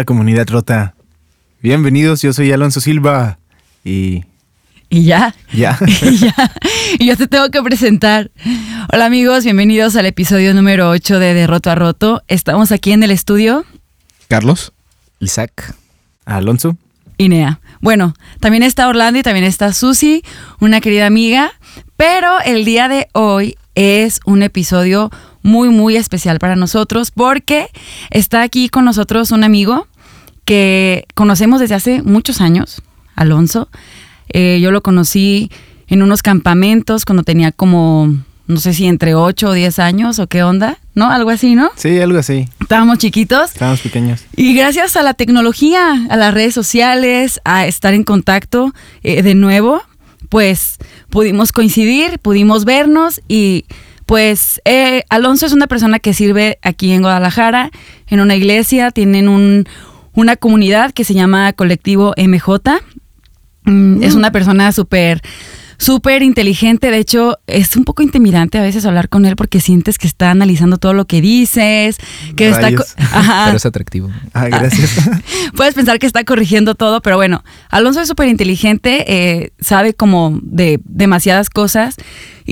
Hola comunidad rota. Bienvenidos, yo soy Alonso Silva y... Y ya. Ya. y ya. Y yo te tengo que presentar. Hola amigos, bienvenidos al episodio número 8 de De Roto a Roto. Estamos aquí en el estudio. Carlos. Isaac. Alonso. Inea. Bueno, también está Orlando y también está Susi, una querida amiga. Pero el día de hoy es un episodio muy, muy especial para nosotros porque está aquí con nosotros un amigo que conocemos desde hace muchos años, Alonso. Eh, yo lo conocí en unos campamentos cuando tenía como, no sé si entre 8 o 10 años o qué onda, ¿no? Algo así, ¿no? Sí, algo así. Estábamos chiquitos. Estábamos pequeños. Y gracias a la tecnología, a las redes sociales, a estar en contacto eh, de nuevo, pues pudimos coincidir, pudimos vernos y pues eh, Alonso es una persona que sirve aquí en Guadalajara, en una iglesia, tienen un, una comunidad que se llama Colectivo MJ. Mm, Es una persona súper súper inteligente, de hecho es un poco intimidante a veces hablar con él porque sientes que está analizando todo lo que dices, que Rayos. está... Ajá. Pero es atractivo. Ah, gracias. Puedes pensar que está corrigiendo todo, pero bueno, Alonso es súper inteligente, eh, sabe como de demasiadas cosas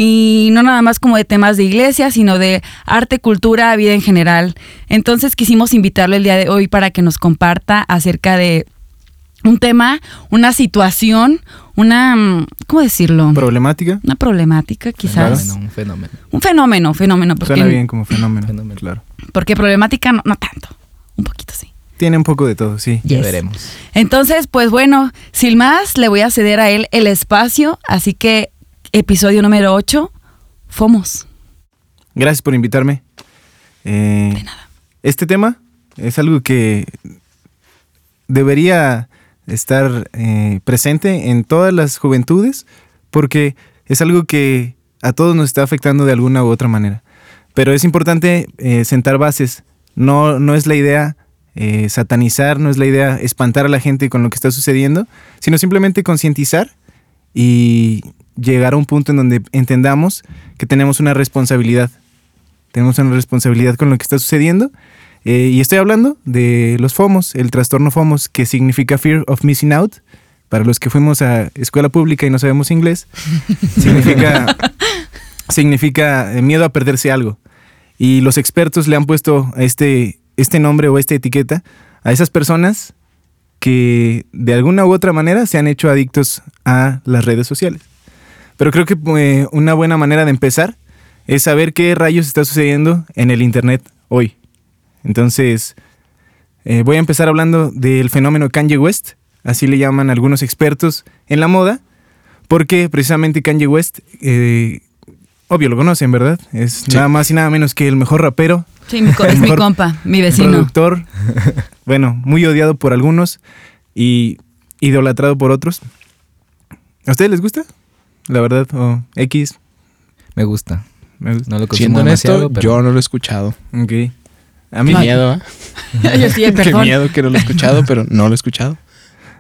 y no nada más como de temas de iglesia, sino de arte, cultura, vida en general. Entonces quisimos invitarlo el día de hoy para que nos comparta acerca de un tema, una situación, una, mm, ¿cómo decirlo? Problemática. Una problemática, quizás. Fenómeno, un fenómeno. Un fenómeno, fenómeno. Porque, Suena bien como fenómeno. Fenómeno. Claro. porque problemática no, no tanto. Un poquito sí. Tiene un poco de todo, sí. Ya Yes. veremos. Entonces, pues bueno, sin más, le voy a ceder a él el espacio. Así que, episodio número 8, Fomos. Gracias por invitarme. Eh, De nada. Este tema es algo que debería estar eh, presente en todas las juventudes porque es algo que a todos nos está afectando de alguna u otra manera. Pero es importante eh, sentar bases. No, no es la idea eh, satanizar, no es la idea espantar a la gente con lo que está sucediendo, sino simplemente concientizar y llegar a un punto en donde entendamos que tenemos una responsabilidad. Tenemos una responsabilidad con lo que está sucediendo. Eh, y estoy hablando de los FOMOS, el trastorno FOMOS, que significa Fear of Missing Out. Para los que fuimos a escuela pública y no sabemos inglés, significa, significa eh, miedo a perderse algo. Y los expertos le han puesto este, este nombre o esta etiqueta a esas personas que de alguna u otra manera se han hecho adictos a las redes sociales. Pero creo que eh, una buena manera de empezar es saber qué rayos está sucediendo en el Internet hoy. Entonces, eh, voy a empezar hablando del fenómeno Kanye West, así le llaman algunos expertos en la moda, porque precisamente Kanye West, eh, obvio lo conocen, ¿verdad? Es Sí. nada más y nada menos que el mejor rapero, Sí, mi co- es mi compa, mi vecino. productor, bueno, muy odiado por algunos y idolatrado por otros. ¿A ustedes les gusta? La verdad, o X. Me gusta. me gusta. No lo Siendo honesto, pero yo no lo he escuchado. Ok. A mí, Qué miedo, ¿eh? Yo sí, Qué miedo que no lo he escuchado, pero no lo he escuchado.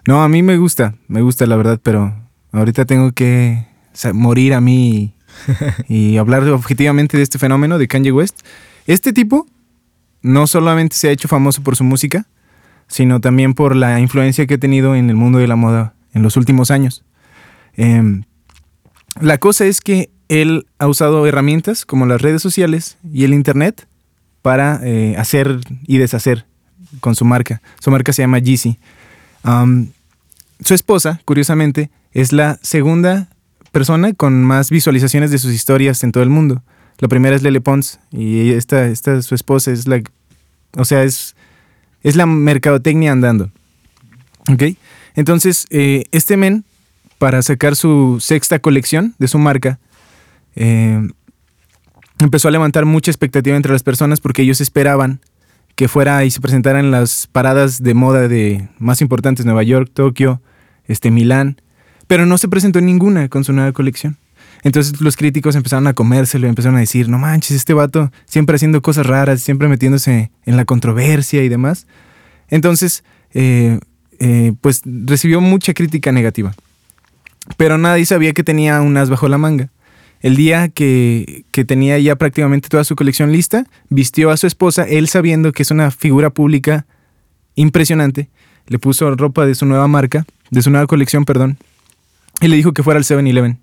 no, a mí me gusta, me gusta la verdad, pero ahorita tengo que morir a mí y, y hablar objetivamente de este fenómeno de Kanye West. Este tipo no solamente se ha hecho famoso por su música, sino también por la influencia que ha tenido en el mundo de la moda en los últimos años. Em, la cosa es que él ha usado herramientas como las redes sociales y el internet para eh, hacer y deshacer con su marca. Su marca se llama Yeezy. Su esposa, curiosamente, es la segunda persona con más visualizaciones de sus historias en todo el mundo. La primera es Lele Pons y esta, esta su esposa es la, o sea, es, es la mercadotecnia andando. ¿Ok? Entonces, eh, este men, para sacar su sexta colección de su marca, eh, empezó a levantar mucha expectativa entre las personas porque ellos esperaban que fuera y se presentara en las paradas de moda de más importantes, Nueva York, Tokio, este, Milán, pero no se presentó en ninguna con su nueva colección. Entonces los críticos empezaron a comérselo y empezaron a decir, no manches, este vato siempre haciendo cosas raras, siempre metiéndose en la controversia y demás. Entonces, eh, eh, pues recibió mucha crítica negativa. Pero nadie sabía que tenía un as bajo la manga. El día que, que tenía ya prácticamente toda su colección lista, vistió a su esposa, él sabiendo que es una figura pública impresionante. Le puso ropa de su nueva marca, de su nueva colección, perdón. Y le dijo que fuera al 7-Eleven.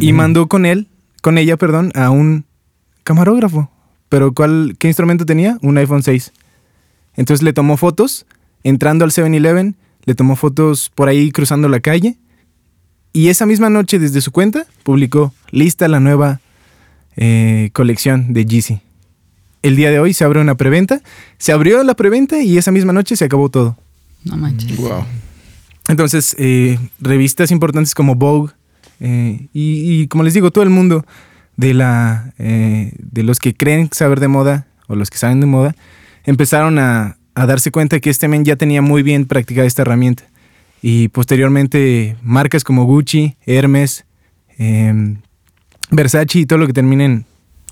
Y mandó con él, con ella, perdón, a un camarógrafo. Pero ¿cuál, ¿qué instrumento tenía? Un iPhone 6. Entonces le tomó fotos entrando al 7-Eleven, le tomó fotos por ahí cruzando la calle. Y esa misma noche, desde su cuenta, publicó lista la nueva eh, colección de Yeezy. El día de hoy se abre una preventa. Se abrió la preventa y esa misma noche se acabó todo. No manches. Wow. Entonces, eh, revistas importantes como Vogue eh, y, y como les digo, todo el mundo de, la, eh, de los que creen saber de moda o los que saben de moda empezaron a, a darse cuenta que este men ya tenía muy bien practicada esta herramienta. Y posteriormente marcas como Gucci, Hermes, em, Versace y todo lo que terminen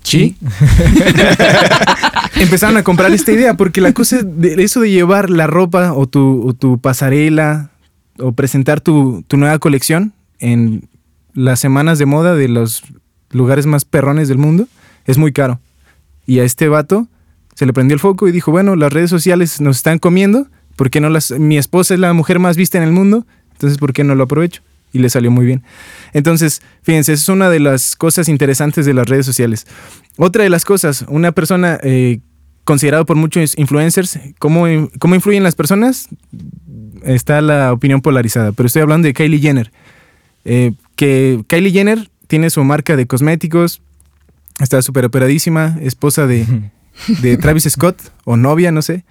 chi empezaron a comprar esta idea porque la cosa de eso de llevar la ropa o tu, o tu pasarela o presentar tu, tu nueva colección en las semanas de moda de los lugares más perrones del mundo es muy caro. Y a este vato se le prendió el foco y dijo, bueno, las redes sociales nos están comiendo, ¿por qué no las... Mi esposa es la mujer más vista en el mundo, entonces ¿por qué no lo aprovecho? Y le salió muy bien. Entonces, fíjense, es una de las cosas interesantes de las redes sociales. Otra de las cosas, una persona eh, considerada por muchos influencers, ¿cómo, ¿cómo influyen las personas? Está la opinión polarizada, pero estoy hablando de Kylie Jenner. Eh, que Kylie Jenner tiene su marca de cosméticos, está súper operadísima, esposa de, de Travis Scott o novia, no sé.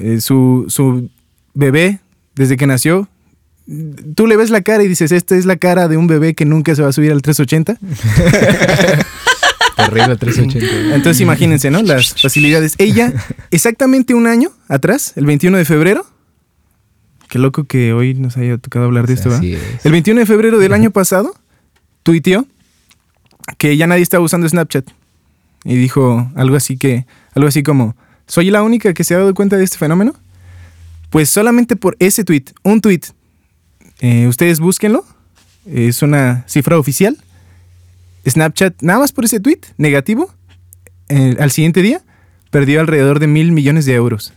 Eh, su, su bebé, desde que nació, tú le ves la cara y dices, esta es la cara de un bebé que nunca se va a subir al 380. Terrible 380. Entonces imagínense, ¿no? Las facilidades. Ella, exactamente un año atrás, el 21 de febrero, qué loco que hoy nos haya tocado hablar de esto, ¿verdad? Es. El 21 de febrero del año pasado, tuiteó que ya nadie estaba usando Snapchat. Y dijo algo así que, algo así como, ¿soy la única que se ha dado cuenta de este fenómeno? Pues solamente por ese tweet, un tweet, eh, ustedes búsquenlo, es una cifra oficial. Snapchat, nada más por ese tweet negativo, eh, al siguiente día, perdió alrededor de mil millones de euros.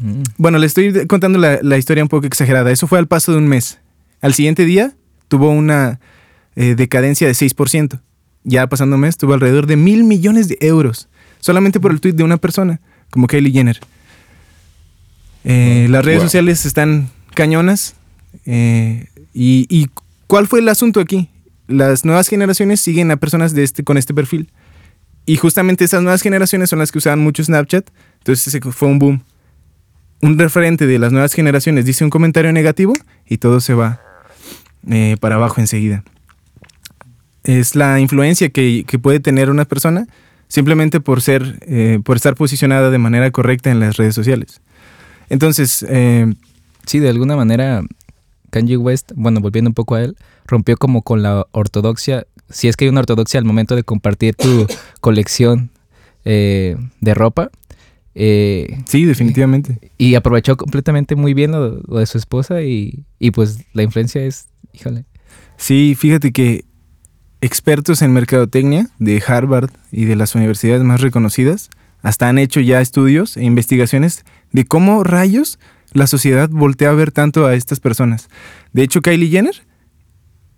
Mm. Bueno, le estoy contando la, la historia un poco exagerada. Eso fue al paso de un mes. Al siguiente día tuvo una eh, decadencia de 6%. Ya pasando un mes tuvo alrededor de mil millones de euros. Solamente por el tweet de una persona, como Kylie Jenner. Eh, las redes Wow. sociales están cañonas. eh, y, y cuál fue el asunto aquí? Las nuevas generaciones siguen a personas de este, con este perfil. Y justamente esas nuevas generaciones son las que usaban mucho Snapchat. Entonces fue un boom un referente de las nuevas generaciones dice un comentario negativo y todo se va eh, para abajo enseguida. Es la influencia que, que puede tener una persona simplemente por ser, eh, por estar posicionada de manera correcta en las redes sociales. Entonces, eh, Sí, de alguna manera, Kanye West, bueno, volviendo un poco a él, rompió como con la ortodoxia, si es que hay una ortodoxia al momento de compartir tu colección eh, de ropa, eh, sí, definitivamente. y aprovechó completamente muy bien lo, lo de su esposa y, y pues la influencia es, híjole. Sí, fíjate que expertos en mercadotecnia de Harvard y de las universidades más reconocidas hasta han hecho ya estudios e investigaciones de cómo rayos la sociedad voltea a ver tanto a estas personas. De hecho, Kylie Jenner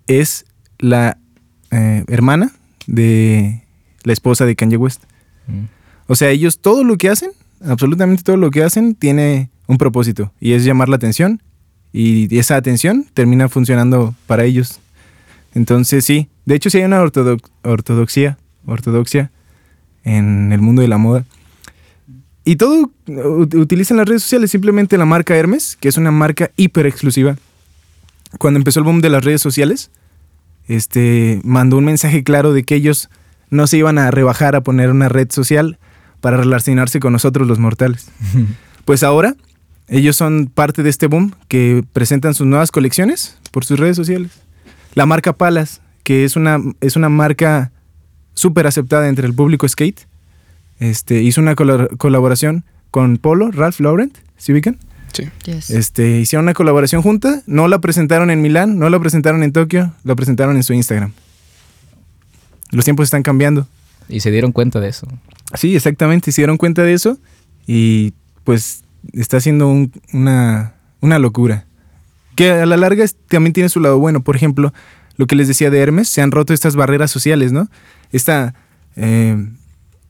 es la eh, hermana de la esposa de Kanye West. Mm. O sea, ellos todo lo que hacen, absolutamente todo lo que hacen, tiene un propósito y es llamar la atención y esa atención termina funcionando para ellos. Entonces sí, de hecho sí hay una ortodox- ortodoxia, ortodoxia en el mundo de la moda. Y todo utilizan las redes sociales, simplemente la marca Hermes, que es una marca hiper exclusiva. Cuando empezó el boom de las redes sociales, este mandó un mensaje claro de que ellos no se iban a rebajar a poner una red social para relacionarse con nosotros los mortales. Pues ahora ellos son parte de este boom que presentan sus nuevas colecciones por sus redes sociales. La marca Palas, que es una, es una marca súper aceptada entre el público skate, este, hizo una colaboración con Polo, Ralph Lauren, ¿sí ubican? Sí. Yes. Este, hicieron una colaboración junta, no la presentaron en Milán, no la presentaron en Tokio, la presentaron en su Instagram. Los tiempos están cambiando. Y se dieron cuenta de eso. Sí, exactamente, se dieron cuenta de eso y pues está siendo un- una, una locura. Que a la larga es- también tiene su lado bueno. Por ejemplo, lo que les decía de Hermes, se han roto estas barreras sociales, ¿no? Esta, eh,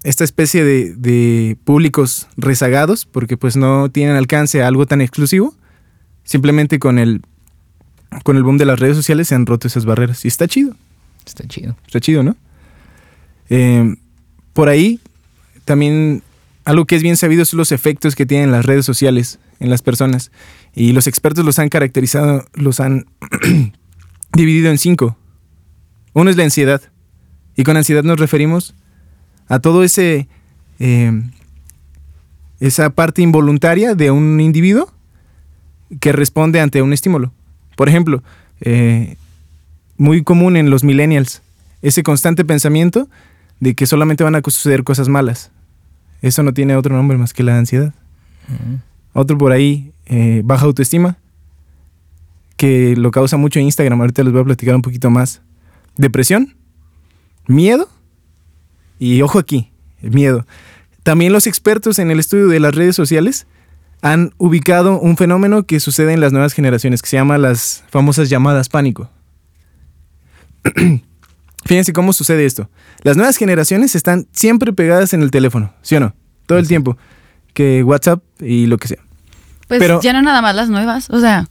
esta especie de, de públicos rezagados, porque pues no tienen alcance a algo tan exclusivo. Simplemente con el, con el boom de las redes sociales se han roto esas barreras. Y está chido. Está chido. Está chido, ¿no? Eh, por ahí, también algo que es bien sabido son los efectos que tienen las redes sociales en las personas. Y los expertos los han caracterizado, los han dividido en cinco. Uno es la ansiedad. Y con ansiedad nos referimos a todo ese... eh, esa parte involuntaria de un individuo que responde ante un estímulo. Por ejemplo, eh, muy común en los millennials, ese constante pensamiento de que solamente van a suceder cosas malas. Eso no tiene otro nombre más que la ansiedad. Otro por ahí, eh, baja autoestima, que lo causa mucho Instagram. Ahorita les voy a platicar un poquito más. Depresión, miedo y ojo aquí, el miedo. También los expertos en el estudio de las redes sociales han ubicado un fenómeno que sucede en las nuevas generaciones, que se llama las famosas llamadas pánico. Fíjense cómo sucede esto. Las nuevas generaciones están siempre pegadas en el teléfono, ¿sí o no? Todo el tiempo. Que WhatsApp y lo que sea. Pues Pero- ya no nada más las nuevas. O sea,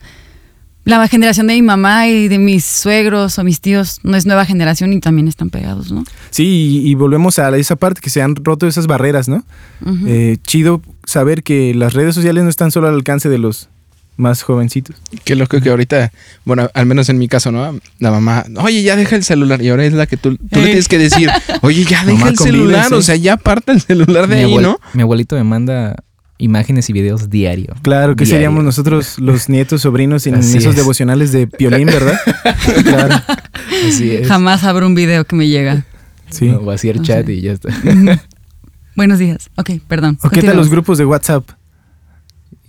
la generación de mi mamá y de mis suegros o mis tíos no es nueva generación y también están pegados, ¿no? Sí, y, y volvemos a esa parte que se han roto esas barreras, ¿no? Eh, chido saber que las redes sociales no están solo al alcance de los más jovencitos. Qué loco que ahorita, bueno, al menos en mi caso, ¿no? La mamá, oye, ya deja el celular. Y ahora es la que tú, tú le Ey. tienes que decir, oye, ya deja Mamá, el celular. O sea, ya aparta el celular de mi, ahí, ¿no? mi abuelito me manda imágenes y videos diario. Claro, que Diario. seríamos nosotros los nietos, sobrinos en Así esos es. devocionales de Piolín, ¿verdad? claro, Así es. Jamás abro un video que me llega. sí. No, vaciar O chat y ya está. Buenos días. Ok, perdón. ¿O qué tal los grupos de WhatsApp?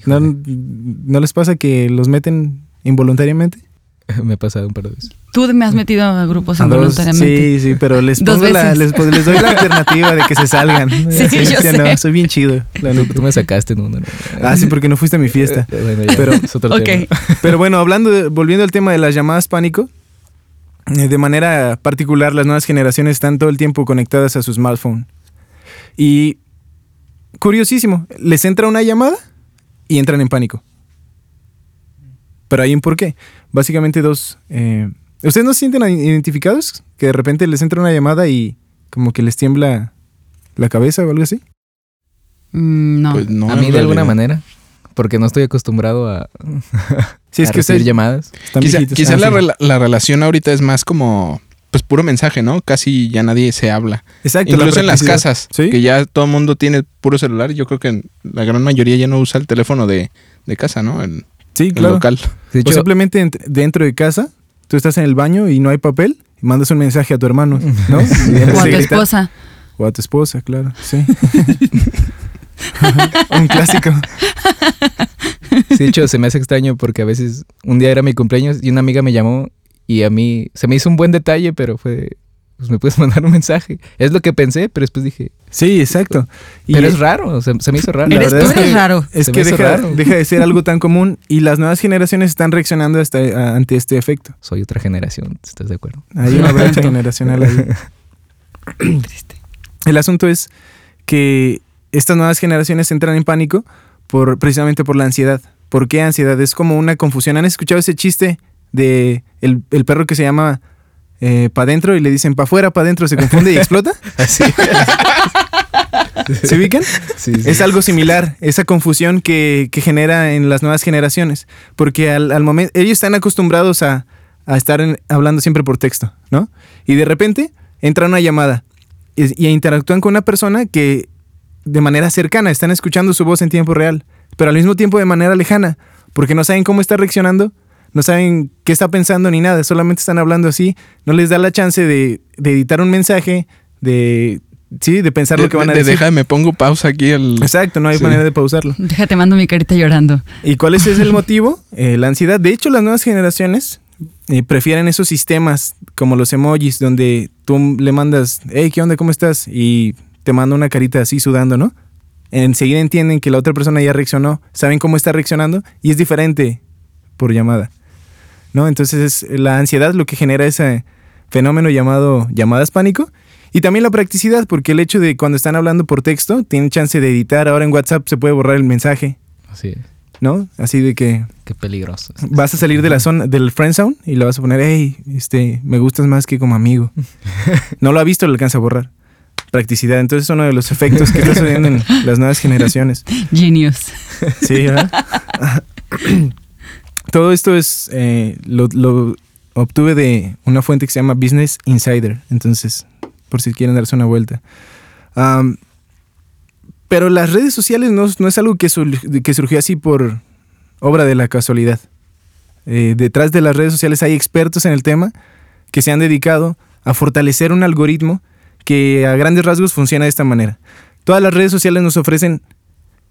¿No, ¿No les pasa que los meten involuntariamente? me ha pasado un par de veces. Tú me has metido a grupos involuntariamente. Sí, sí, pero les, pongo la- les, pues, les doy la alternativa de que se salgan. Sí, yo no, soy bien chido. la Tú, me sacaste en uno. ¿no? Ah, sí, porque no fuiste a mi fiesta. Eh, bueno, ya, Pero- es otro Ok. tema. Pero bueno, hablando de- volviendo al tema de las llamadas pánico, eh, de manera particular, las nuevas generaciones están todo el tiempo conectadas a su smartphone. Y curiosísimo, les entra una llamada y entran en pánico. Pero hay un porqué. Básicamente dos... eh, ¿Ustedes no se sienten identificados? Que de repente les entra una llamada y como que les tiembla la cabeza o algo así. Mm, no. Pues no, a mí de alguna realidad. manera, porque no estoy acostumbrado a, Sí, es a que recibir ustedes llamadas. están Quizá, Ah, la, sí. la relación ahorita es más como, pues puro mensaje, ¿no? Casi ya nadie se habla. Exacto. la Incluso en las casas, Sí. que ya todo el mundo tiene puro celular. Yo creo que la gran mayoría ya no usa el teléfono de, de casa, ¿no? El, Sí, el claro. local. De o simplemente ent- dentro de casa, tú estás en el baño y no hay papel, y mandas un mensaje a tu hermano, ¿no? En vez o a tu esposa. O a tu esposa, claro, sí. un clásico. sí, de hecho, se me hace extraño porque a veces un día era mi cumpleaños y una amiga me llamó y a mí se me hizo un buen detalle, pero fue, pues me puedes mandar un mensaje. Es lo que pensé, pero después dije, Sí, exacto. Y pero es raro, o sea, se me hizo raro. La Eres, verdad tú es que- raro. Es Se que deja, raro. deja de ser algo tan común y las nuevas generaciones están reaccionando hasta, a- ante este efecto. Soy otra generación, ¿estás de acuerdo? Hay una brecha generacional ahí. Triste. El asunto es que estas nuevas generaciones entran en pánico por, precisamente por la ansiedad. ¿Por qué ansiedad? Es como una confusión. ¿Han escuchado ese chiste de el, el perro que se llama eh, pa' dentro y le dicen pa' afuera, pa' dentro, se confunde y explota? Así. ¿Se ubican? Sí, sí. Es algo similar, esa confusión que, que genera en las nuevas generaciones. Porque al, al momento, ellos están acostumbrados a, a estar en- hablando siempre por texto, ¿no? Y de repente entra una llamada y, y interactúan con una persona que de manera cercana están escuchando su voz en tiempo real, pero al mismo tiempo de manera lejana, porque no saben cómo está reaccionando, no saben qué está pensando ni nada, solamente están hablando así, no les da la chance de, de editar un mensaje, de, sí, de pensar lo que van a De- de- decir. Deja, me pongo pausa aquí. El, Exacto, no hay Sí. manera de pausarlo. Déjate, mando mi carita llorando. ¿Y cuál es ese el motivo? Eh, la ansiedad. De hecho, las nuevas generaciones eh, prefieren esos sistemas como los emojis, donde tú le mandas, hey, ¿qué onda? ¿Cómo estás? Y te manda una carita así sudando, ¿no? enseguida entienden que la otra persona ya reaccionó, saben cómo está reaccionando y es diferente por llamada. ¿No? Entonces es la ansiedad lo que genera ese fenómeno llamado llamadas pánico y también la practicidad, porque el hecho de cuando están hablando por texto, tienen chance de editar, ahora en WhatsApp se puede borrar el mensaje, Así es. ¿no? Así de que Qué peligroso. vas a salir de la zona del friend zone y le vas a poner, hey, este, me gustas más que como amigo. No lo ha visto, lo alcanza a borrar. Practicidad. Entonces es uno de los efectos que está sucediendo en las nuevas generaciones. Genius. Sí, ¿verdad? Todo esto es eh, lo, obtuve de una fuente que se llama Business Insider. Entonces, por si quieren darse una vuelta. Pero las redes sociales no, es algo que surgió así por obra de la casualidad. Eh, detrás de las redes sociales hay expertos en el tema que se han dedicado a fortalecer un algoritmo que a grandes rasgos funciona de esta manera. Todas las redes sociales nos ofrecen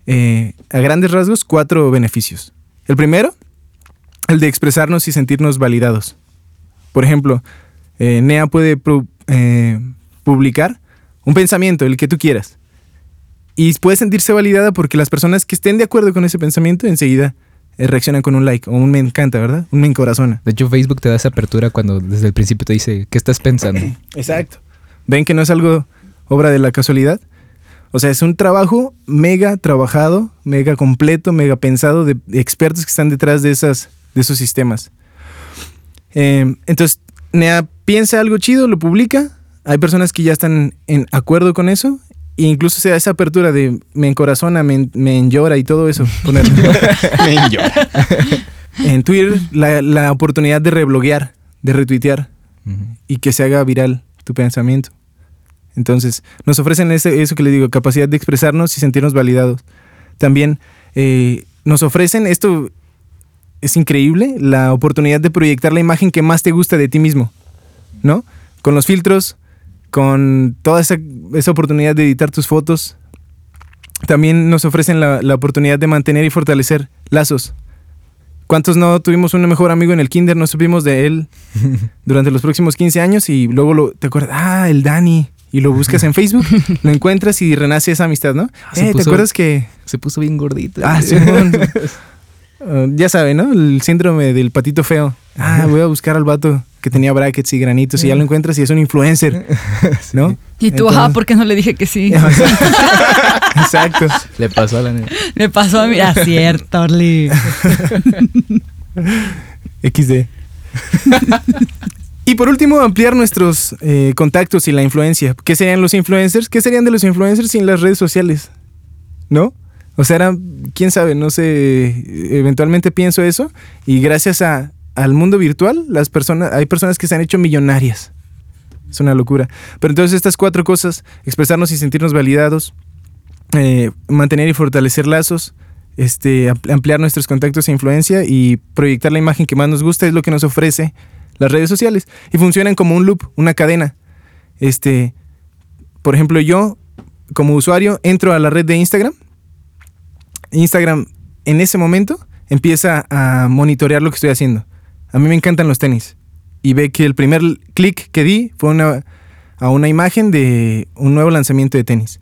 eh, a grandes rasgos cuatro beneficios. El primero, el de expresarnos y sentirnos validados. Por ejemplo, eh, NEA puede pu- eh, publicar un pensamiento, el que tú quieras. Y puede sentirse validada porque las personas que estén de acuerdo con ese pensamiento enseguida eh, reaccionan con un like o un me encanta, ¿verdad? Un me encorazona. De hecho, Facebook te da esa apertura cuando desde el principio te dice, ¿qué estás pensando? Exacto. ¿Ven que no es algo obra de la casualidad? O sea, es un trabajo mega trabajado, mega completo, mega pensado de expertos que están detrás de, esas, de esos sistemas. Eh, entonces, NEA piensa algo chido, lo publica. Hay personas que ya están en acuerdo con eso. E incluso se da esa apertura de me encorazona, me, me enllora y todo eso. Me llora. en Twitter, la, la oportunidad de rebloguear, de retuitear y que se haga viral tu pensamiento. Entonces, nos ofrecen ese, eso que le digo, capacidad de expresarnos y sentirnos validados. También eh, nos ofrecen, esto es increíble, la oportunidad de proyectar la imagen que más te gusta de ti mismo, ¿no? Con los filtros, con toda esa, esa oportunidad de editar tus fotos. También nos ofrecen la, la oportunidad de mantener y fortalecer lazos. ¿Cuántos no tuvimos un mejor amigo en el kinder? No supimos de él durante los próximos 15 años y luego lo, te acuerdas, ah, el Dani. Y lo buscas en Facebook, lo encuentras y renace esa amistad, ¿no? Se Eh, ¿Te acuerdas que Se puso bien gordito. Ah, Simón. Uh, ya sabe, ¿no? El síndrome del patito feo. Ah, voy a buscar al vato que tenía brackets y granitos y ya lo encuentras y es un influencer, ¿no? Y tú, Entonces- ah, ¿por qué no le dije que sí? Exacto. Le pasó a la nena. Me pasó a mí. Ah, cierto, Orly. XD. y por último, ampliar nuestros eh, contactos y la influencia. ¿Qué serían los influencers? ¿Qué serían de los influencers sin las redes sociales? ¿No? O sea, era, quién sabe, no sé, eventualmente pienso eso y gracias a, al mundo virtual, las personas, hay personas que se han hecho millonarias. Es una locura. Pero entonces estas cuatro cosas, expresarnos y sentirnos validados, eh, mantener y fortalecer lazos, este, am- ampliar nuestros contactos e influencia y proyectar la imagen que más nos gusta es lo que nos ofrece las redes sociales. Y funcionan como un loop, una cadena. Este, por ejemplo, yo como usuario entro a la red de Instagram. Instagram en ese momento empieza a monitorear lo que estoy haciendo. A mí me encantan los tenis. Y ve que el primer clic que di fue una, a una imagen de un nuevo lanzamiento de tenis.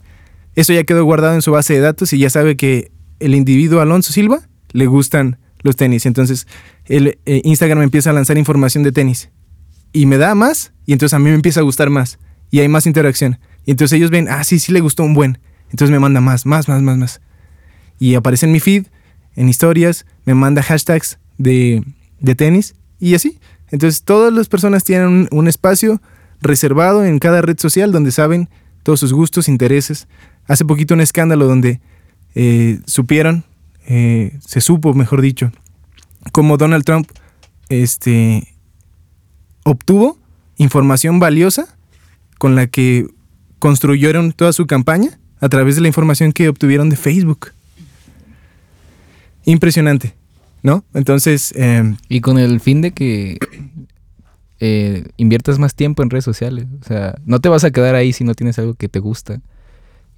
Eso ya quedó guardado en su base de datos y ya sabe que el individuo Alonso Silva le gustan los tenis. Entonces, eh, Instagram empieza a lanzar información de tenis. Y me da más, y entonces a mí me empieza a gustar más. Y hay más interacción. Y entonces ellos ven, ah, sí, sí le gustó un buen. Entonces me manda más, más, más, más, más. Y aparece en mi feed, en historias, me manda hashtags de, de tenis y así. Entonces todas las personas tienen un, espacio reservado en cada red social donde saben todos sus gustos, intereses. Hace poquito un escándalo donde eh, supieron, eh, se supo, mejor dicho, cómo Donald Trump este, obtuvo información valiosa con la que construyeron toda su campaña a través de la información que obtuvieron de Facebook. Impresionante, ¿no? Entonces, eh, Y con el fin de que eh, inviertas más tiempo en redes sociales. O sea, no te vas a quedar ahí si no tienes algo que te gusta.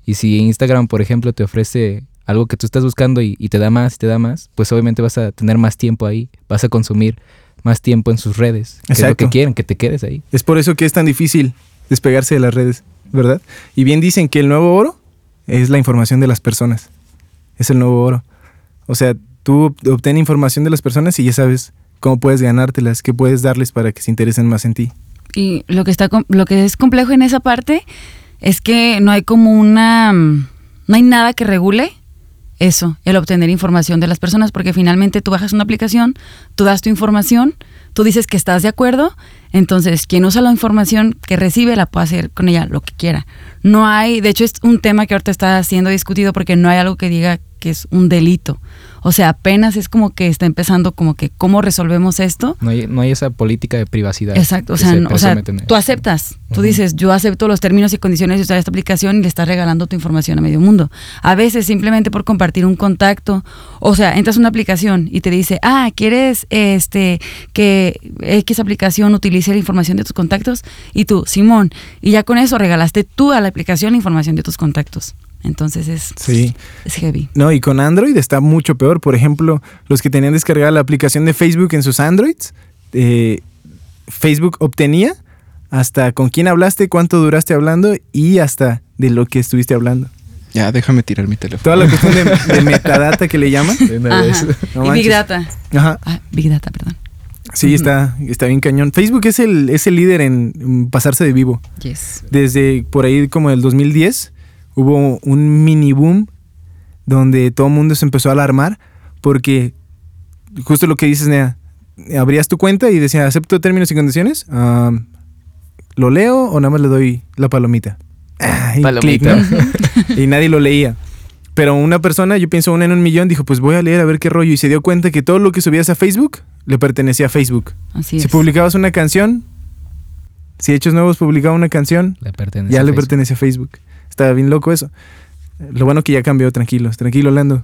Y si Instagram, por ejemplo, te ofrece algo que tú estás buscando y, y te da más y te da más, pues obviamente vas a tener más tiempo ahí. Vas a consumir más tiempo en sus redes. Que es lo que quieren, que te quedes ahí. es por eso que es tan difícil despegarse de las redes, ¿verdad? Y bien dicen que el nuevo oro es la información de las personas. Es el nuevo oro. O sea, tú obtén información de las personas y ya sabes cómo puedes ganártelas, qué puedes darles para que se interesen más en ti. Y lo que, está, lo que es complejo en esa parte es que no hay como una... mm, No hay nada que regule eso, el obtener información de las personas, porque finalmente tú bajas una aplicación, tú das tu información, tú dices que estás de acuerdo, entonces quien usa la información que recibe la puede hacer con ella lo que quiera. No hay, de hecho es un tema que ahorita está siendo discutido porque no hay algo que diga que es un delito. O sea, apenas es como que está empezando como que cómo resolvemos esto. No hay, no hay esa política de privacidad. Exacto, o sea, se no- o sea, tú aceptas, tú dices, yo acepto los términos y condiciones de usar esta aplicación y le estás regalando tu información a medio mundo. A veces simplemente por compartir un contacto, o sea, entras a una aplicación y te dice, ah, ¿quieres este que X aplicación utilice la información de tus contactos? Y tú, Simón, y ya con eso regalaste tú a la aplicación la información de tus contactos. Entonces es, Sí. es heavy. No, y con Android está mucho peor. Por ejemplo, los que tenían descargada la aplicación de Facebook en sus Androids, eh, Facebook obtenía hasta con quién hablaste, cuánto duraste hablando y hasta de lo que estuviste hablando. Ya, déjame tirar mi teléfono. Toda la cuestión de, de metadata que le llaman. Ajá. No y. Big Data. Ajá. Ah, Big Data, perdón. Sí, está, está bien cañón. Facebook es el, es el líder en pasarse de vivo. Yes. Desde por ahí como el 2010 hubo un mini boom donde todo el mundo se empezó a alarmar porque justo lo que dices, Nea, abrías tu cuenta y decía, acepto términos y condiciones, ¿lo leo o nada más le doy la palomita? Ah, y Palomita. y nadie lo leía. Pero una persona, yo pienso una en un millón, dijo, pues voy a leer a ver qué rollo. Y se dio cuenta que todo lo que subías a Facebook le pertenecía a Facebook. Así Si es. publicabas una canción, si Hechos Nuevos publicaba una canción, Le ya a le Facebook. pertenece a Facebook. Está bien loco eso. Lo bueno que ya cambió, tranquilos, tranquilo, Lando.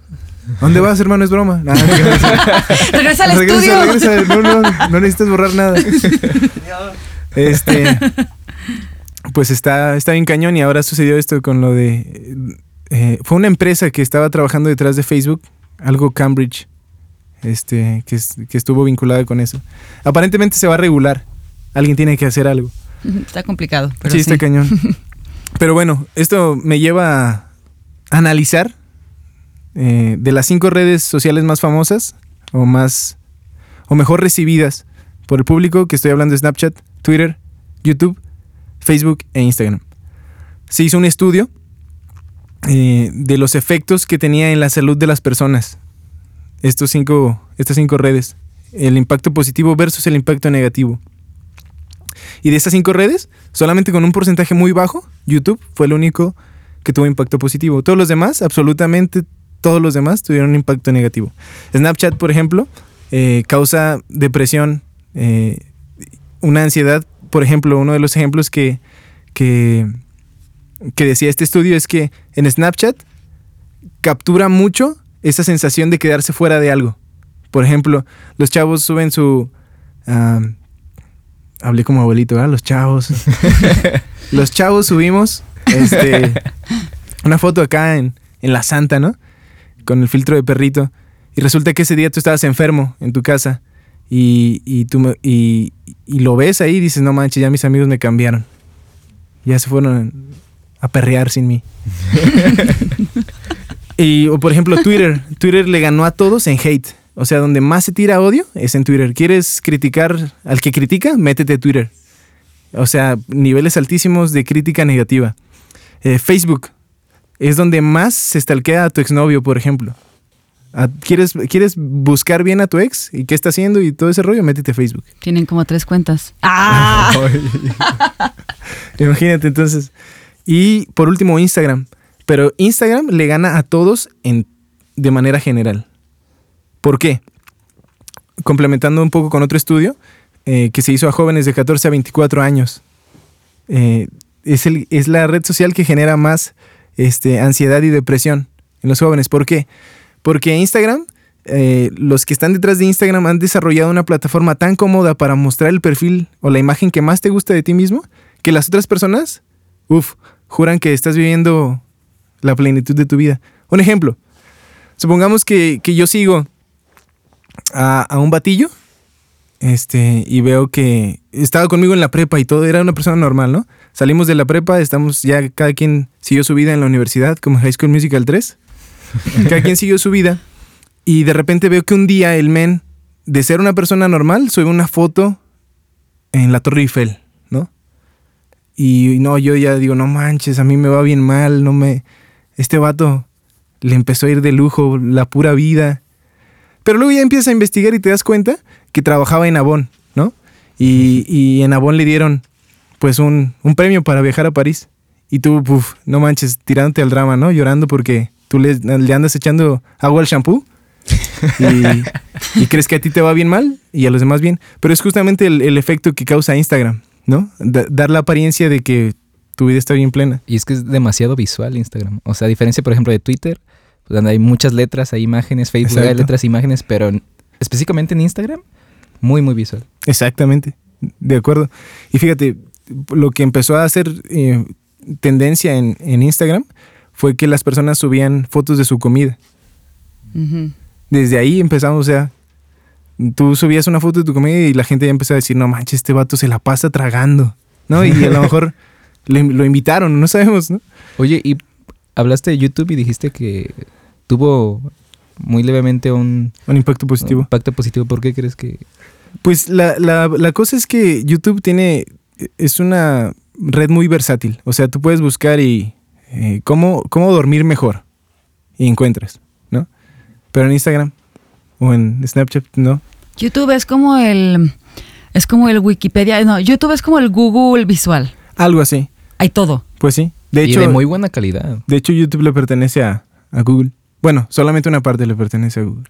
¿A ¿Dónde vas, hermano? Es broma. Regresa al regresa, estudio. regresa. No, no, no necesitas borrar nada. Este. Pues está, está bien cañón y ahora sucedió esto con lo de. eh, fue una empresa que estaba trabajando detrás de Facebook, algo Cambridge, este, que, que estuvo vinculada con eso. Aparentemente se va a regular. Alguien tiene que hacer algo. Está complicado. Pero sí, sí, está cañón. Pero bueno, esto me lleva a analizar eh, de las cinco redes sociales más famosas o más o mejor recibidas por el público, que estoy hablando de Snapchat, Twitter, YouTube, Facebook e Instagram. Se hizo un estudio eh, de los efectos que tenía en la salud de las personas estos cinco, estas cinco redes. El impacto positivo versus el impacto negativo. Y de estas cinco redes, solamente con un porcentaje muy bajo, YouTube fue el único que tuvo impacto positivo. Todos los demás, absolutamente todos los demás, tuvieron un impacto negativo. Snapchat, por ejemplo, eh, causa depresión, eh, una ansiedad. Por ejemplo, uno de los ejemplos que, que, que decía este estudio es que en Snapchat captura mucho esa sensación de quedarse fuera de algo. Por ejemplo, los chavos suben su... ah, hablé como abuelito, ¿verdad? Los chavos. los chavos subimos este, una foto acá en, en La Santa, ¿no? Con el filtro de perrito. Y resulta que ese día tú estabas enfermo en tu casa. Y, y, tú me- y, y lo ves ahí y dices, no manches, ya mis amigos me cambiaron. Ya se fueron a perrear sin mí. y, o por ejemplo, Twitter. Twitter le ganó a todos en hate. O sea, donde más se tira odio es en Twitter. ¿Quieres criticar al que critica? Métete a Twitter. O sea, niveles altísimos de crítica negativa. Eh, Facebook es donde más se stalkea a tu exnovio, por ejemplo. A- ¿Quieres, ¿Quieres buscar bien a tu ex y qué está haciendo y todo ese rollo? Métete a Facebook. Tienen como tres cuentas. ¡Ah! Imagínate entonces. Y por último, Instagram. Pero Instagram le gana a todos en, de manera general. ¿Por qué? Complementando un poco con otro estudio eh, que se hizo a jóvenes de 14 a 24 años. Eh, es, la red social que genera más este, ansiedad y depresión en los jóvenes. ¿Por qué? Porque Instagram, eh, los que están detrás de Instagram han desarrollado una plataforma tan cómoda para mostrar el perfil o la imagen que más te gusta de ti mismo que las otras personas, uff, juran que estás viviendo la plenitud de tu vida. Un ejemplo, supongamos que yo sigo a, a un batillo este, y veo que estaba conmigo en la prepa y todo, era una persona normal, ¿no? Salimos de la prepa, estamos ya, cada quien siguió su vida en la universidad, como High School Musical 3. cada quien siguió su vida. Y de repente veo que un día el men, de ser una persona normal, sube una foto en la Torre Eiffel, ¿no? Y no, yo ya digo, no manches, a mí me va bien mal, no me... Este vato le empezó a ir de lujo, la pura vida. Pero luego ya empiezas a investigar y te das cuenta que trabajaba en Avon, ¿no? Y, y en Avon le dieron pues un, un, premio para viajar a París. Y tú, puf, no manches, tirándote al drama, ¿no? Llorando porque tú le, le andas echando agua al shampoo. y, y, crees que a ti te va bien mal y a los demás bien. Pero es justamente el, el efecto que causa Instagram, ¿no? Dar la apariencia de que tu vida está bien plena. Y es que es demasiado visual Instagram. O sea, a diferencia, por ejemplo, de Twitter, pues, donde hay muchas letras, hay imágenes, Facebook Exacto. hay letras, imágenes, pero específicamente en Instagram, muy, muy visual. Exactamente, de acuerdo. Y fíjate, lo que empezó a hacer eh, tendencia en, en, Instagram fue que las personas subían fotos de su comida. Uh -huh. Desde ahí empezamos, o sea, tú subías una foto de tu comida y la gente ya empezó a decir, no manches, este vato se la pasa tragando, ¿no? Y a lo mejor le, lo invitaron, no sabemos, ¿no? Oye, y hablaste de YouTube y dijiste que tuvo muy levemente un... Un impacto positivo. Un impacto positivo. ¿Por qué crees que...? Pues la, la, la cosa es que YouTube tiene... Es una red muy versátil. O sea, tú puedes buscar y... Eh, cómo, cómo dormir mejor. Y encuentras, ¿no? Pero en Instagram o en Snapchat, no. YouTube es como el... Es como el Wikipedia. No, YouTube es como el Google visual. Algo así. Hay todo. Pues sí. De hecho, y de muy buena calidad. De hecho, YouTube le pertenece a, a Google. Bueno, solamente una parte le pertenece a Google.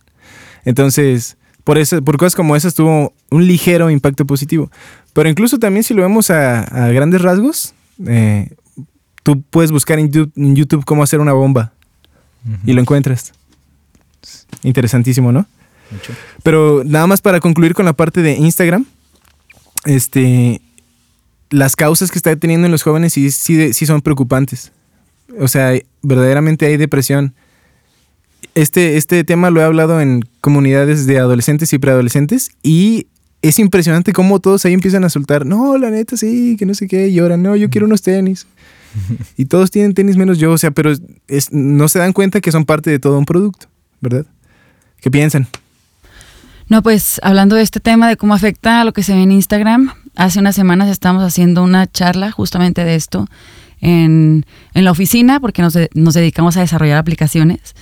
Entonces, por, eso, por cosas como esas tuvo un ligero impacto positivo. Pero incluso también si lo vemos a, a grandes rasgos, eh, tú puedes buscar en YouTube, en YouTube, cómo hacer una bomba uh -huh. y lo encuentras. Interesantísimo, ¿no? Mucho. Pero nada más para concluir con la parte de Instagram, este, las causas que está teniendo en los jóvenes sí, sí, sí son preocupantes. O sea, verdaderamente hay depresión este, este tema lo he hablado en comunidades de adolescentes y preadolescentes y es impresionante cómo todos ahí empiezan a soltar, no, la neta sí, que no sé qué, lloran, no, yo quiero unos tenis. y todos tienen tenis menos yo, o sea, pero es, no se dan cuenta que son parte de todo un producto, ¿verdad? ¿Qué piensan? No, pues hablando de este tema de cómo afecta a lo que se ve en Instagram, hace unas semanas estamos haciendo una charla justamente de esto en, la oficina porque nos, dedicamos a desarrollar aplicaciones.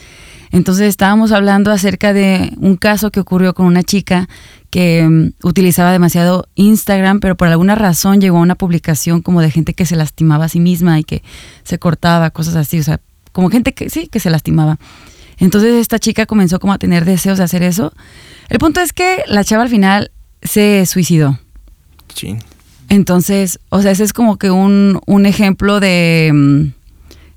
Entonces estábamos hablando acerca de un caso que ocurrió con una chica que um, utilizaba demasiado Instagram, pero por alguna razón llegó a una publicación como de gente que se lastimaba a sí misma y que se cortaba, cosas así, o sea, como gente que sí, que se lastimaba. Entonces esta chica comenzó como a tener deseos de hacer eso. El punto es que la chava al final se suicidó. Entonces, o sea, ese es como que un, un ejemplo de... Um,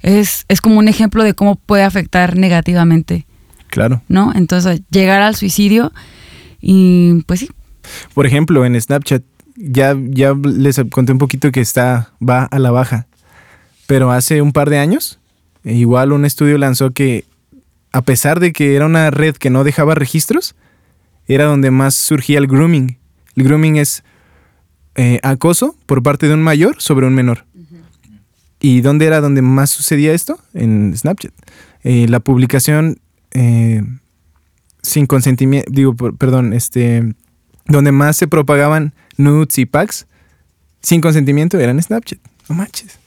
es, es como un ejemplo de cómo puede afectar negativamente. Claro. ¿No? Entonces, llegar al suicidio y pues sí. Por ejemplo, en Snapchat, ya, ya les conté un poquito que está, va a la baja. Pero hace un par de años, igual un estudio lanzó que a pesar de que era una red que no dejaba registros, era donde más surgía el grooming. El grooming es eh, acoso por parte de un mayor sobre un menor. ¿Y dónde era donde más sucedía esto? En Snapchat. Eh, la publicación eh, sin consentimiento, digo, por, perdón, este, donde más se propagaban nudes y packs sin consentimiento era en Snapchat. No manches.